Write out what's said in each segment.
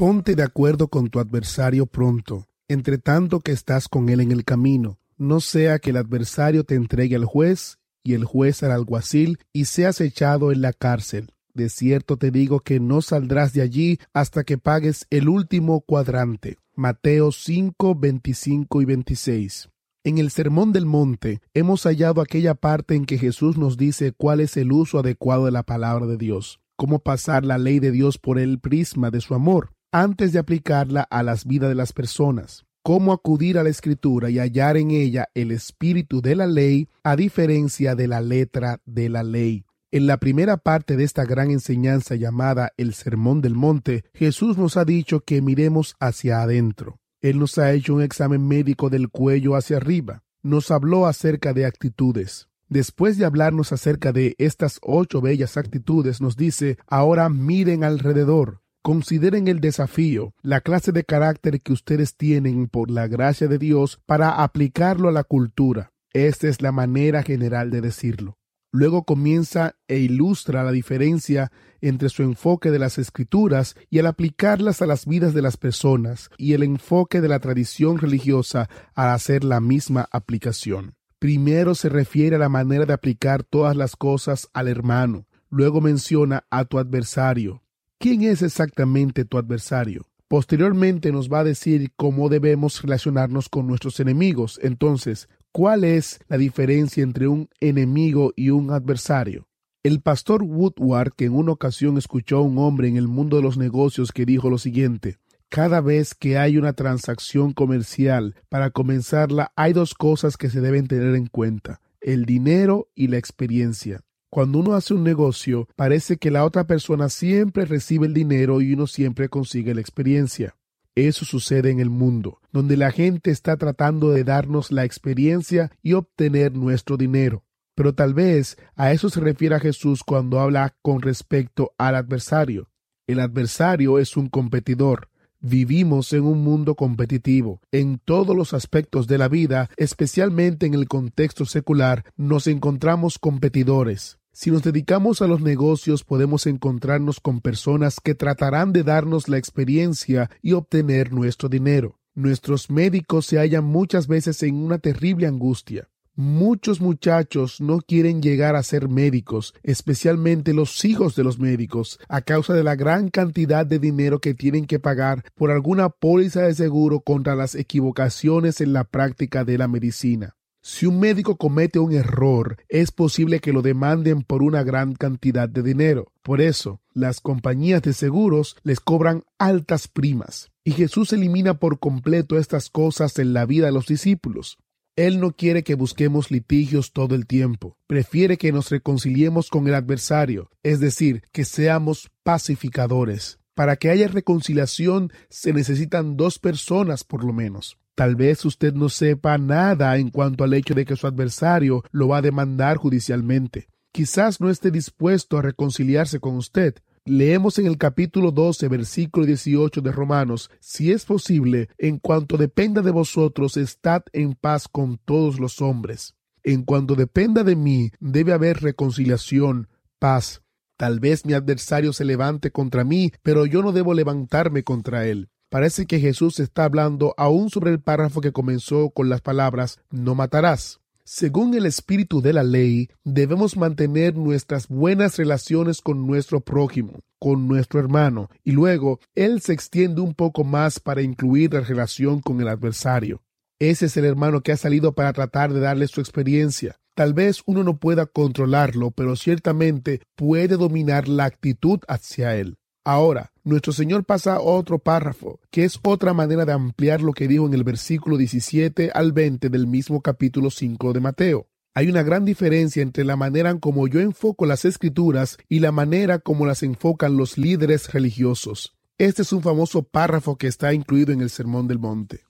Ponte de acuerdo con tu adversario pronto, entre tanto que estás con él en el camino, no sea que el adversario te entregue al juez y el juez al alguacil y seas echado en la cárcel. De cierto te digo que no saldrás de allí hasta que pagues el último cuadrante. Mateo 5, 25 y 26. En el Sermón del Monte hemos hallado aquella parte en que Jesús nos dice cuál es el uso adecuado de la palabra de Dios, cómo pasar la ley de Dios por el prisma de su amor, antes de aplicarla a las vidas de las personas, cómo acudir a la escritura y hallar en ella el espíritu de la ley a diferencia de la letra de la ley. En la primera parte de esta gran enseñanza llamada el Sermón del Monte, Jesús nos ha dicho que miremos hacia adentro. Él nos ha hecho un examen médico del cuello hacia arriba. Nos habló acerca de actitudes. Después de hablarnos acerca de estas ocho bellas actitudes, nos dice, ahora miren alrededor, consideren el desafío, la clase de carácter que ustedes tienen por la gracia de Dios para aplicarlo a la cultura. Esta es la manera general de decirlo. Luego comienza e ilustra la diferencia entre su enfoque de las escrituras y al aplicarlas a las vidas de las personas y el enfoque de la tradición religiosa al hacer la misma aplicación. Primero se refiere a la manera de aplicar todas las cosas al hermano. Luego menciona a tu adversario. ¿Quién es exactamente tu adversario? Posteriormente nos va a decir cómo debemos relacionarnos con nuestros enemigos. Entonces, ¿Cuál es la diferencia entre un enemigo y un adversario? El pastor Woodward, que en una ocasión escuchó a un hombre en el mundo de los negocios que dijo lo siguiente, cada vez que hay una transacción comercial, para comenzarla hay dos cosas que se deben tener en cuenta, el dinero y la experiencia. Cuando uno hace un negocio, parece que la otra persona siempre recibe el dinero y uno siempre consigue la experiencia. Eso sucede en el mundo, donde la gente está tratando de darnos la experiencia y obtener nuestro dinero. Pero tal vez a eso se refiere Jesús cuando habla con respecto al adversario. El adversario es un competidor. Vivimos en un mundo competitivo. En todos los aspectos de la vida, especialmente en el contexto secular, nos encontramos competidores. Si nos dedicamos a los negocios podemos encontrarnos con personas que tratarán de darnos la experiencia y obtener nuestro dinero. Nuestros médicos se hallan muchas veces en una terrible angustia. Muchos muchachos no quieren llegar a ser médicos, especialmente los hijos de los médicos, a causa de la gran cantidad de dinero que tienen que pagar por alguna póliza de seguro contra las equivocaciones en la práctica de la medicina. Si un médico comete un error, es posible que lo demanden por una gran cantidad de dinero. Por eso, las compañías de seguros les cobran altas primas. Y Jesús elimina por completo estas cosas en la vida de los discípulos. Él no quiere que busquemos litigios todo el tiempo. Prefiere que nos reconciliemos con el adversario, es decir, que seamos pacificadores. Para que haya reconciliación se necesitan dos personas por lo menos. Tal vez usted no sepa nada en cuanto al hecho de que su adversario lo va a demandar judicialmente. Quizás no esté dispuesto a reconciliarse con usted. Leemos en el capítulo 12, versículo 18 de Romanos, si es posible, en cuanto dependa de vosotros, estad en paz con todos los hombres. En cuanto dependa de mí, debe haber reconciliación, paz. Tal vez mi adversario se levante contra mí, pero yo no debo levantarme contra él. Parece que Jesús está hablando aún sobre el párrafo que comenzó con las palabras no matarás. Según el espíritu de la ley, debemos mantener nuestras buenas relaciones con nuestro prójimo, con nuestro hermano, y luego él se extiende un poco más para incluir la relación con el adversario. Ese es el hermano que ha salido para tratar de darle su experiencia. Tal vez uno no pueda controlarlo, pero ciertamente puede dominar la actitud hacia él. Ahora, nuestro Señor pasa a otro párrafo, que es otra manera de ampliar lo que dijo en el versículo 17 al 20 del mismo capítulo 5 de Mateo. Hay una gran diferencia entre la manera en como yo enfoco las escrituras y la manera como las enfocan los líderes religiosos. Este es un famoso párrafo que está incluido en el Sermón del Monte.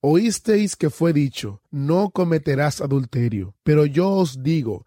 Oísteis que fue dicho, no cometerás adulterio, pero yo os digo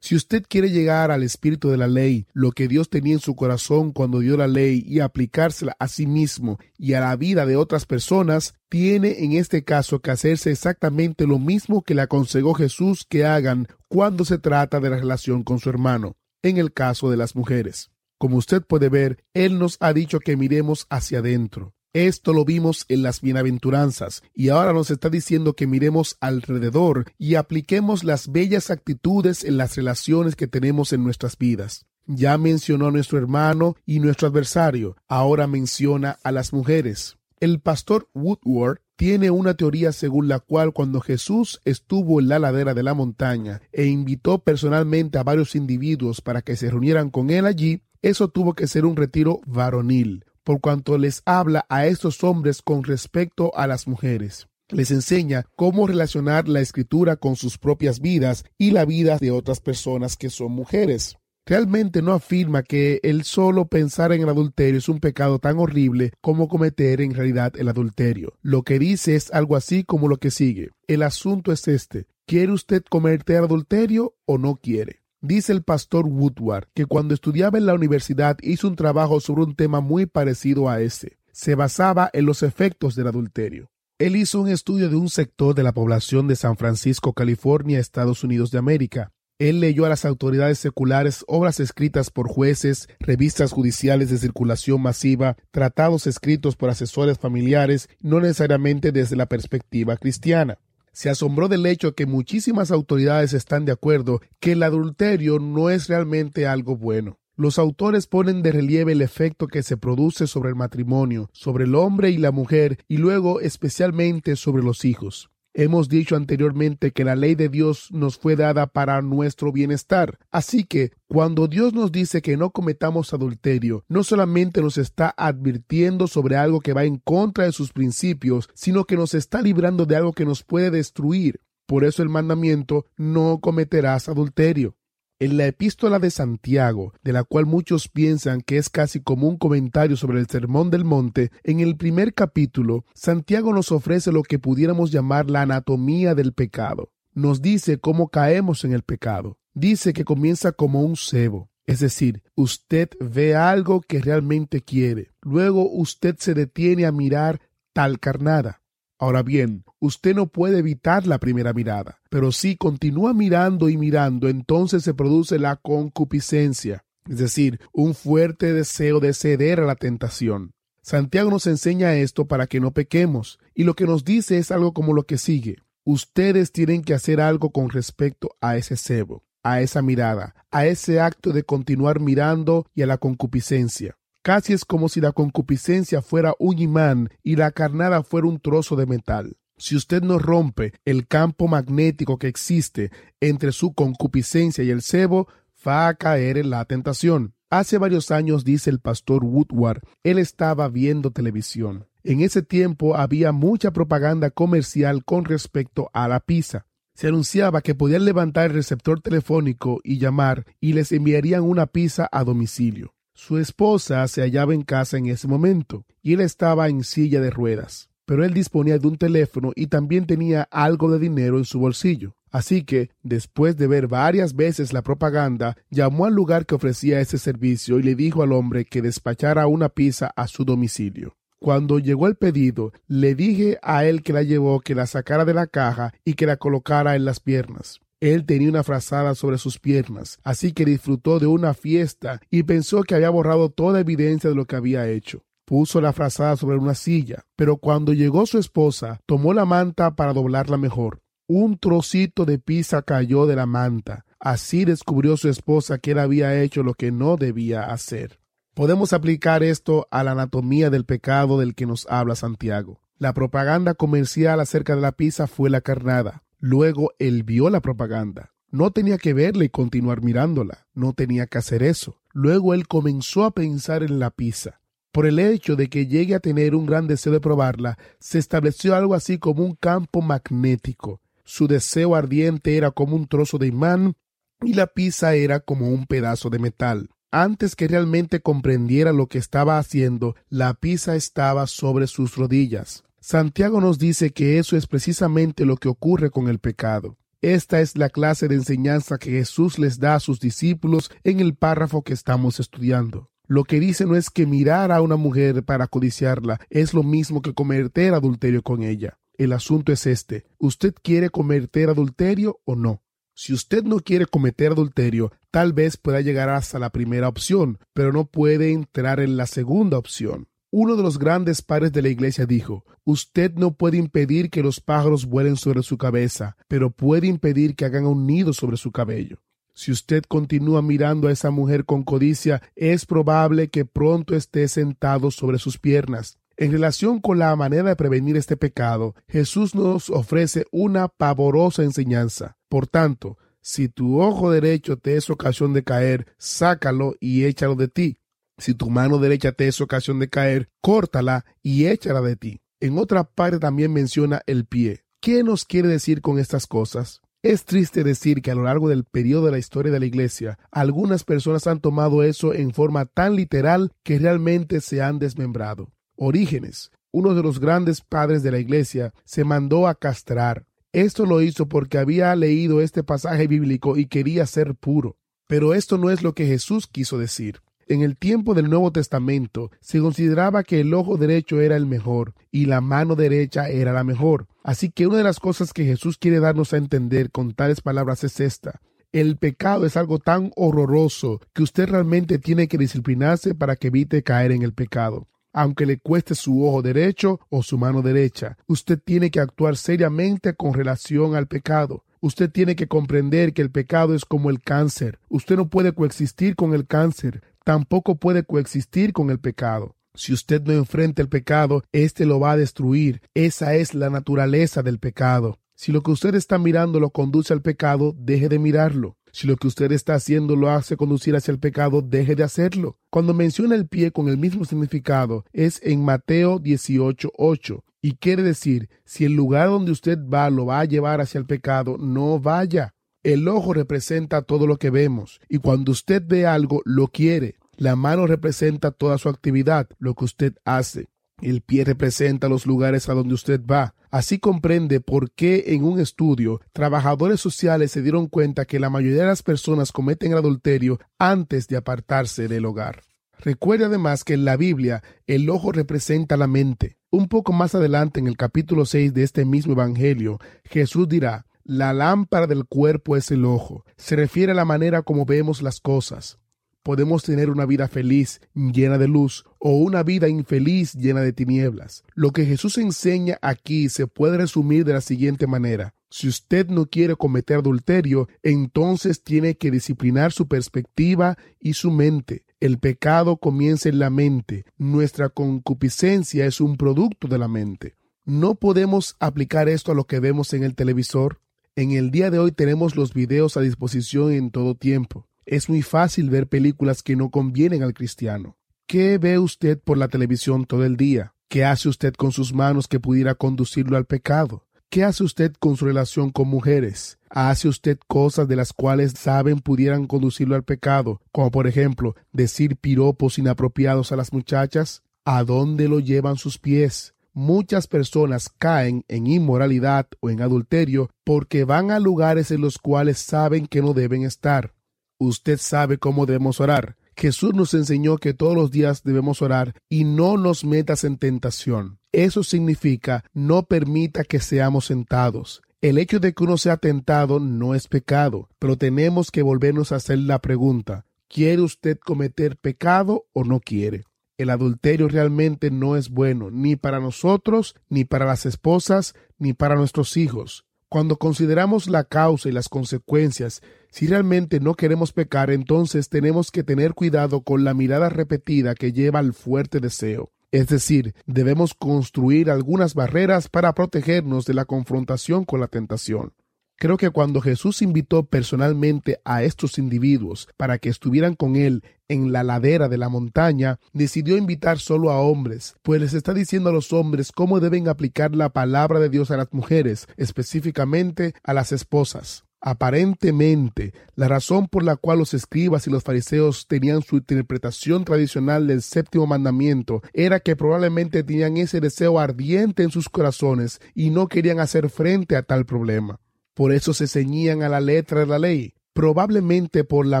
Si usted quiere llegar al espíritu de la ley, lo que Dios tenía en su corazón cuando dio la ley y aplicársela a sí mismo y a la vida de otras personas, tiene en este caso que hacerse exactamente lo mismo que le aconsejó Jesús que hagan cuando se trata de la relación con su hermano, en el caso de las mujeres. Como usted puede ver, Él nos ha dicho que miremos hacia adentro. Esto lo vimos en las bienaventuranzas y ahora nos está diciendo que miremos alrededor y apliquemos las bellas actitudes en las relaciones que tenemos en nuestras vidas. Ya mencionó a nuestro hermano y nuestro adversario, ahora menciona a las mujeres. El pastor Woodward tiene una teoría según la cual cuando Jesús estuvo en la ladera de la montaña e invitó personalmente a varios individuos para que se reunieran con él allí, eso tuvo que ser un retiro varonil, por cuanto les habla a estos hombres con respecto a las mujeres. Les enseña cómo relacionar la escritura con sus propias vidas y la vida de otras personas que son mujeres. Realmente no afirma que el solo pensar en el adulterio es un pecado tan horrible como cometer en realidad el adulterio. Lo que dice es algo así como lo que sigue. El asunto es este. ¿Quiere usted cometer adulterio o no quiere? Dice el pastor Woodward que cuando estudiaba en la universidad hizo un trabajo sobre un tema muy parecido a ese. Se basaba en los efectos del adulterio. Él hizo un estudio de un sector de la población de San Francisco, California, Estados Unidos de América. Él leyó a las autoridades seculares obras escritas por jueces, revistas judiciales de circulación masiva, tratados escritos por asesores familiares, no necesariamente desde la perspectiva cristiana se asombró del hecho que muchísimas autoridades están de acuerdo que el adulterio no es realmente algo bueno. Los autores ponen de relieve el efecto que se produce sobre el matrimonio, sobre el hombre y la mujer y luego especialmente sobre los hijos. Hemos dicho anteriormente que la ley de Dios nos fue dada para nuestro bienestar. Así que cuando Dios nos dice que no cometamos adulterio, no solamente nos está advirtiendo sobre algo que va en contra de sus principios, sino que nos está librando de algo que nos puede destruir. Por eso el mandamiento no cometerás adulterio. En la epístola de Santiago, de la cual muchos piensan que es casi como un comentario sobre el Sermón del Monte, en el primer capítulo, Santiago nos ofrece lo que pudiéramos llamar la anatomía del pecado. Nos dice cómo caemos en el pecado. Dice que comienza como un cebo. Es decir, usted ve algo que realmente quiere. Luego usted se detiene a mirar tal carnada. Ahora bien, usted no puede evitar la primera mirada, pero si continúa mirando y mirando, entonces se produce la concupiscencia, es decir, un fuerte deseo de ceder a la tentación. Santiago nos enseña esto para que no pequemos, y lo que nos dice es algo como lo que sigue. Ustedes tienen que hacer algo con respecto a ese cebo, a esa mirada, a ese acto de continuar mirando y a la concupiscencia. Casi es como si la concupiscencia fuera un imán y la carnada fuera un trozo de metal. Si usted no rompe el campo magnético que existe entre su concupiscencia y el cebo, va a caer en la tentación. Hace varios años, dice el pastor Woodward, él estaba viendo televisión. En ese tiempo había mucha propaganda comercial con respecto a la pizza. Se anunciaba que podían levantar el receptor telefónico y llamar y les enviarían una pizza a domicilio. Su esposa se hallaba en casa en ese momento y él estaba en silla de ruedas, pero él disponía de un teléfono y también tenía algo de dinero en su bolsillo. Así que, después de ver varias veces la propaganda, llamó al lugar que ofrecía ese servicio y le dijo al hombre que despachara una pizza a su domicilio. Cuando llegó el pedido, le dije a él que la llevó, que la sacara de la caja y que la colocara en las piernas. Él tenía una frazada sobre sus piernas, así que disfrutó de una fiesta y pensó que había borrado toda evidencia de lo que había hecho. Puso la frazada sobre una silla, pero cuando llegó su esposa, tomó la manta para doblarla mejor. Un trocito de pizza cayó de la manta. Así descubrió su esposa que él había hecho lo que no debía hacer. Podemos aplicar esto a la anatomía del pecado del que nos habla Santiago. La propaganda comercial acerca de la pizza fue la carnada. Luego él vio la propaganda. No tenía que verla y continuar mirándola. No tenía que hacer eso. Luego él comenzó a pensar en la pizza. Por el hecho de que llegue a tener un gran deseo de probarla, se estableció algo así como un campo magnético. Su deseo ardiente era como un trozo de imán y la pizza era como un pedazo de metal. Antes que realmente comprendiera lo que estaba haciendo, la pisa estaba sobre sus rodillas. Santiago nos dice que eso es precisamente lo que ocurre con el pecado. Esta es la clase de enseñanza que Jesús les da a sus discípulos en el párrafo que estamos estudiando. Lo que dice no es que mirar a una mujer para codiciarla es lo mismo que cometer adulterio con ella. El asunto es este. ¿Usted quiere cometer adulterio o no? Si usted no quiere cometer adulterio, tal vez pueda llegar hasta la primera opción, pero no puede entrar en la segunda opción. Uno de los grandes padres de la iglesia dijo, Usted no puede impedir que los pájaros vuelen sobre su cabeza, pero puede impedir que hagan un nido sobre su cabello. Si usted continúa mirando a esa mujer con codicia, es probable que pronto esté sentado sobre sus piernas. En relación con la manera de prevenir este pecado, Jesús nos ofrece una pavorosa enseñanza. Por tanto, si tu ojo derecho te es ocasión de caer, sácalo y échalo de ti. Si tu mano derecha te es ocasión de caer, córtala y échala de ti. En otra parte también menciona el pie. ¿Qué nos quiere decir con estas cosas? Es triste decir que a lo largo del periodo de la historia de la Iglesia, algunas personas han tomado eso en forma tan literal que realmente se han desmembrado. Orígenes, uno de los grandes padres de la Iglesia, se mandó a castrar. Esto lo hizo porque había leído este pasaje bíblico y quería ser puro. Pero esto no es lo que Jesús quiso decir. En el tiempo del Nuevo Testamento se consideraba que el ojo derecho era el mejor y la mano derecha era la mejor. Así que una de las cosas que Jesús quiere darnos a entender con tales palabras es esta. El pecado es algo tan horroroso que usted realmente tiene que disciplinarse para que evite caer en el pecado. Aunque le cueste su ojo derecho o su mano derecha, usted tiene que actuar seriamente con relación al pecado. Usted tiene que comprender que el pecado es como el cáncer. Usted no puede coexistir con el cáncer tampoco puede coexistir con el pecado. Si usted no enfrenta el pecado, éste lo va a destruir. Esa es la naturaleza del pecado. Si lo que usted está mirando lo conduce al pecado, deje de mirarlo. Si lo que usted está haciendo lo hace conducir hacia el pecado, deje de hacerlo. Cuando menciona el pie con el mismo significado, es en Mateo 18:8. Y quiere decir, si el lugar donde usted va lo va a llevar hacia el pecado, no vaya. El ojo representa todo lo que vemos, y cuando usted ve algo, lo quiere. La mano representa toda su actividad, lo que usted hace. El pie representa los lugares a donde usted va. Así comprende por qué en un estudio trabajadores sociales se dieron cuenta que la mayoría de las personas cometen adulterio antes de apartarse del hogar. Recuerde además que en la Biblia el ojo representa la mente. Un poco más adelante en el capítulo 6 de este mismo Evangelio, Jesús dirá, la lámpara del cuerpo es el ojo. Se refiere a la manera como vemos las cosas podemos tener una vida feliz llena de luz o una vida infeliz llena de tinieblas. Lo que Jesús enseña aquí se puede resumir de la siguiente manera. Si usted no quiere cometer adulterio, entonces tiene que disciplinar su perspectiva y su mente. El pecado comienza en la mente. Nuestra concupiscencia es un producto de la mente. No podemos aplicar esto a lo que vemos en el televisor. En el día de hoy tenemos los videos a disposición en todo tiempo. Es muy fácil ver películas que no convienen al cristiano. ¿Qué ve usted por la televisión todo el día? ¿Qué hace usted con sus manos que pudiera conducirlo al pecado? ¿Qué hace usted con su relación con mujeres? ¿Hace usted cosas de las cuales saben pudieran conducirlo al pecado, como por ejemplo decir piropos inapropiados a las muchachas? ¿A dónde lo llevan sus pies? Muchas personas caen en inmoralidad o en adulterio porque van a lugares en los cuales saben que no deben estar. Usted sabe cómo debemos orar. Jesús nos enseñó que todos los días debemos orar y no nos metas en tentación. Eso significa no permita que seamos sentados. El hecho de que uno sea tentado no es pecado, pero tenemos que volvernos a hacer la pregunta, ¿quiere usted cometer pecado o no quiere? El adulterio realmente no es bueno, ni para nosotros, ni para las esposas, ni para nuestros hijos. Cuando consideramos la causa y las consecuencias, si realmente no queremos pecar, entonces tenemos que tener cuidado con la mirada repetida que lleva al fuerte deseo. Es decir, debemos construir algunas barreras para protegernos de la confrontación con la tentación. Creo que cuando Jesús invitó personalmente a estos individuos para que estuvieran con él en la ladera de la montaña, decidió invitar solo a hombres, pues les está diciendo a los hombres cómo deben aplicar la palabra de Dios a las mujeres, específicamente a las esposas. Aparentemente, la razón por la cual los escribas y los fariseos tenían su interpretación tradicional del séptimo mandamiento era que probablemente tenían ese deseo ardiente en sus corazones y no querían hacer frente a tal problema. Por eso se ceñían a la letra de la ley. Probablemente por la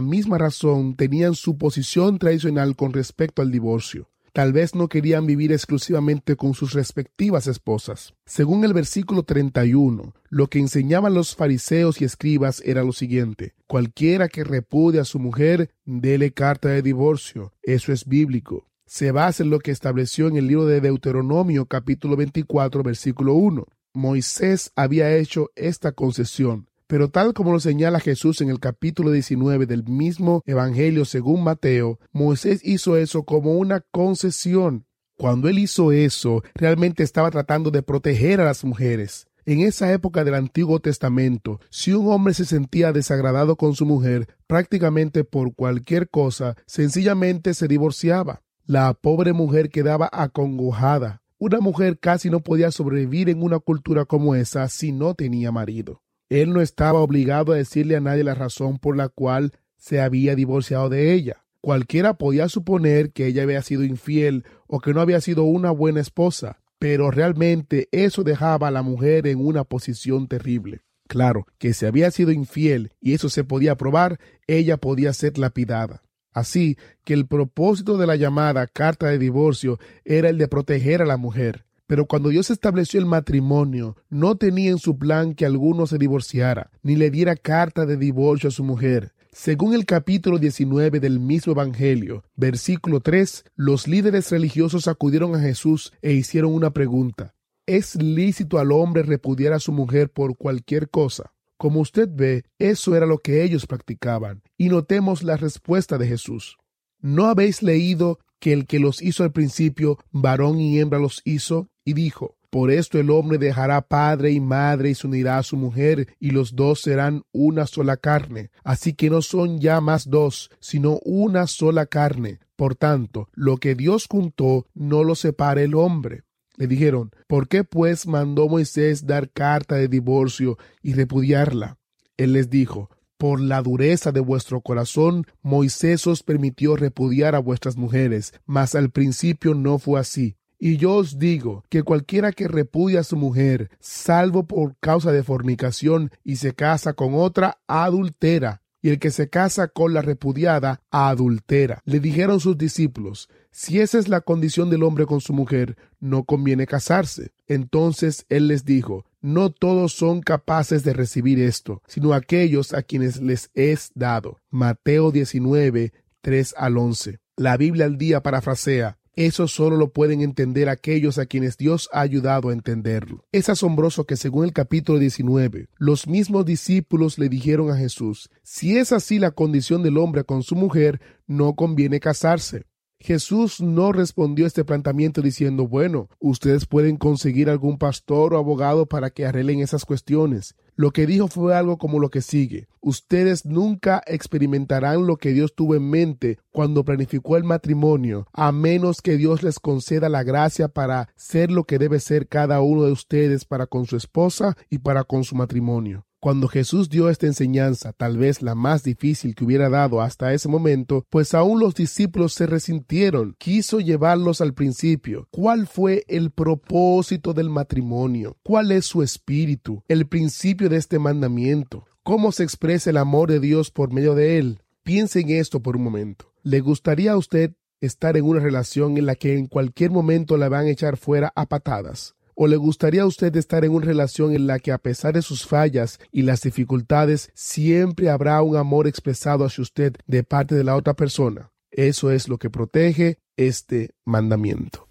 misma razón tenían su posición tradicional con respecto al divorcio. Tal vez no querían vivir exclusivamente con sus respectivas esposas. Según el versículo 31, lo que enseñaban los fariseos y escribas era lo siguiente. Cualquiera que repudia a su mujer, dele carta de divorcio. Eso es bíblico. Se basa en lo que estableció en el libro de Deuteronomio capítulo 24 versículo 1. Moisés había hecho esta concesión. Pero tal como lo señala Jesús en el capítulo 19 del mismo Evangelio según Mateo, Moisés hizo eso como una concesión. Cuando él hizo eso, realmente estaba tratando de proteger a las mujeres. En esa época del Antiguo Testamento, si un hombre se sentía desagradado con su mujer, prácticamente por cualquier cosa, sencillamente se divorciaba. La pobre mujer quedaba acongojada. Una mujer casi no podía sobrevivir en una cultura como esa si no tenía marido. Él no estaba obligado a decirle a nadie la razón por la cual se había divorciado de ella. Cualquiera podía suponer que ella había sido infiel o que no había sido una buena esposa, pero realmente eso dejaba a la mujer en una posición terrible. Claro, que si había sido infiel y eso se podía probar, ella podía ser lapidada. Así que el propósito de la llamada carta de divorcio era el de proteger a la mujer. Pero cuando Dios estableció el matrimonio, no tenía en su plan que alguno se divorciara, ni le diera carta de divorcio a su mujer. Según el capítulo 19 del mismo Evangelio, versículo 3, los líderes religiosos acudieron a Jesús e hicieron una pregunta. ¿Es lícito al hombre repudiar a su mujer por cualquier cosa? Como usted ve, eso era lo que ellos practicaban. Y notemos la respuesta de Jesús. ¿No habéis leído que el que los hizo al principio, varón y hembra los hizo? y dijo, Por esto el hombre dejará padre y madre y se unirá a su mujer, y los dos serán una sola carne. Así que no son ya más dos, sino una sola carne. Por tanto, lo que Dios juntó, no lo separe el hombre. Le dijeron, ¿por qué pues mandó Moisés dar carta de divorcio y repudiarla? Él les dijo, por la dureza de vuestro corazón, Moisés os permitió repudiar a vuestras mujeres, mas al principio no fue así. Y yo os digo que cualquiera que repudia a su mujer, salvo por causa de fornicación, y se casa con otra, adultera. Y el que se casa con la repudiada, adultera. Le dijeron sus discípulos, si esa es la condición del hombre con su mujer, no conviene casarse. Entonces él les dijo, no todos son capaces de recibir esto, sino aquellos a quienes les es dado. Mateo 19, 3 al 11. La Biblia al día parafrasea, eso solo lo pueden entender aquellos a quienes Dios ha ayudado a entenderlo. Es asombroso que según el capítulo 19, los mismos discípulos le dijeron a Jesús, si es así la condición del hombre con su mujer, no conviene casarse. Jesús no respondió a este planteamiento diciendo, bueno, ustedes pueden conseguir algún pastor o abogado para que arreglen esas cuestiones. Lo que dijo fue algo como lo que sigue. Ustedes nunca experimentarán lo que Dios tuvo en mente cuando planificó el matrimonio, a menos que Dios les conceda la gracia para ser lo que debe ser cada uno de ustedes para con su esposa y para con su matrimonio. Cuando Jesús dio esta enseñanza, tal vez la más difícil que hubiera dado hasta ese momento, pues aún los discípulos se resintieron, quiso llevarlos al principio. ¿Cuál fue el propósito del matrimonio? ¿Cuál es su espíritu? El principio de este mandamiento. ¿Cómo se expresa el amor de Dios por medio de él? Piense en esto por un momento. ¿Le gustaría a usted estar en una relación en la que en cualquier momento la van a echar fuera a patadas? ¿O le gustaría a usted estar en una relación en la que a pesar de sus fallas y las dificultades, siempre habrá un amor expresado hacia usted de parte de la otra persona? Eso es lo que protege este mandamiento.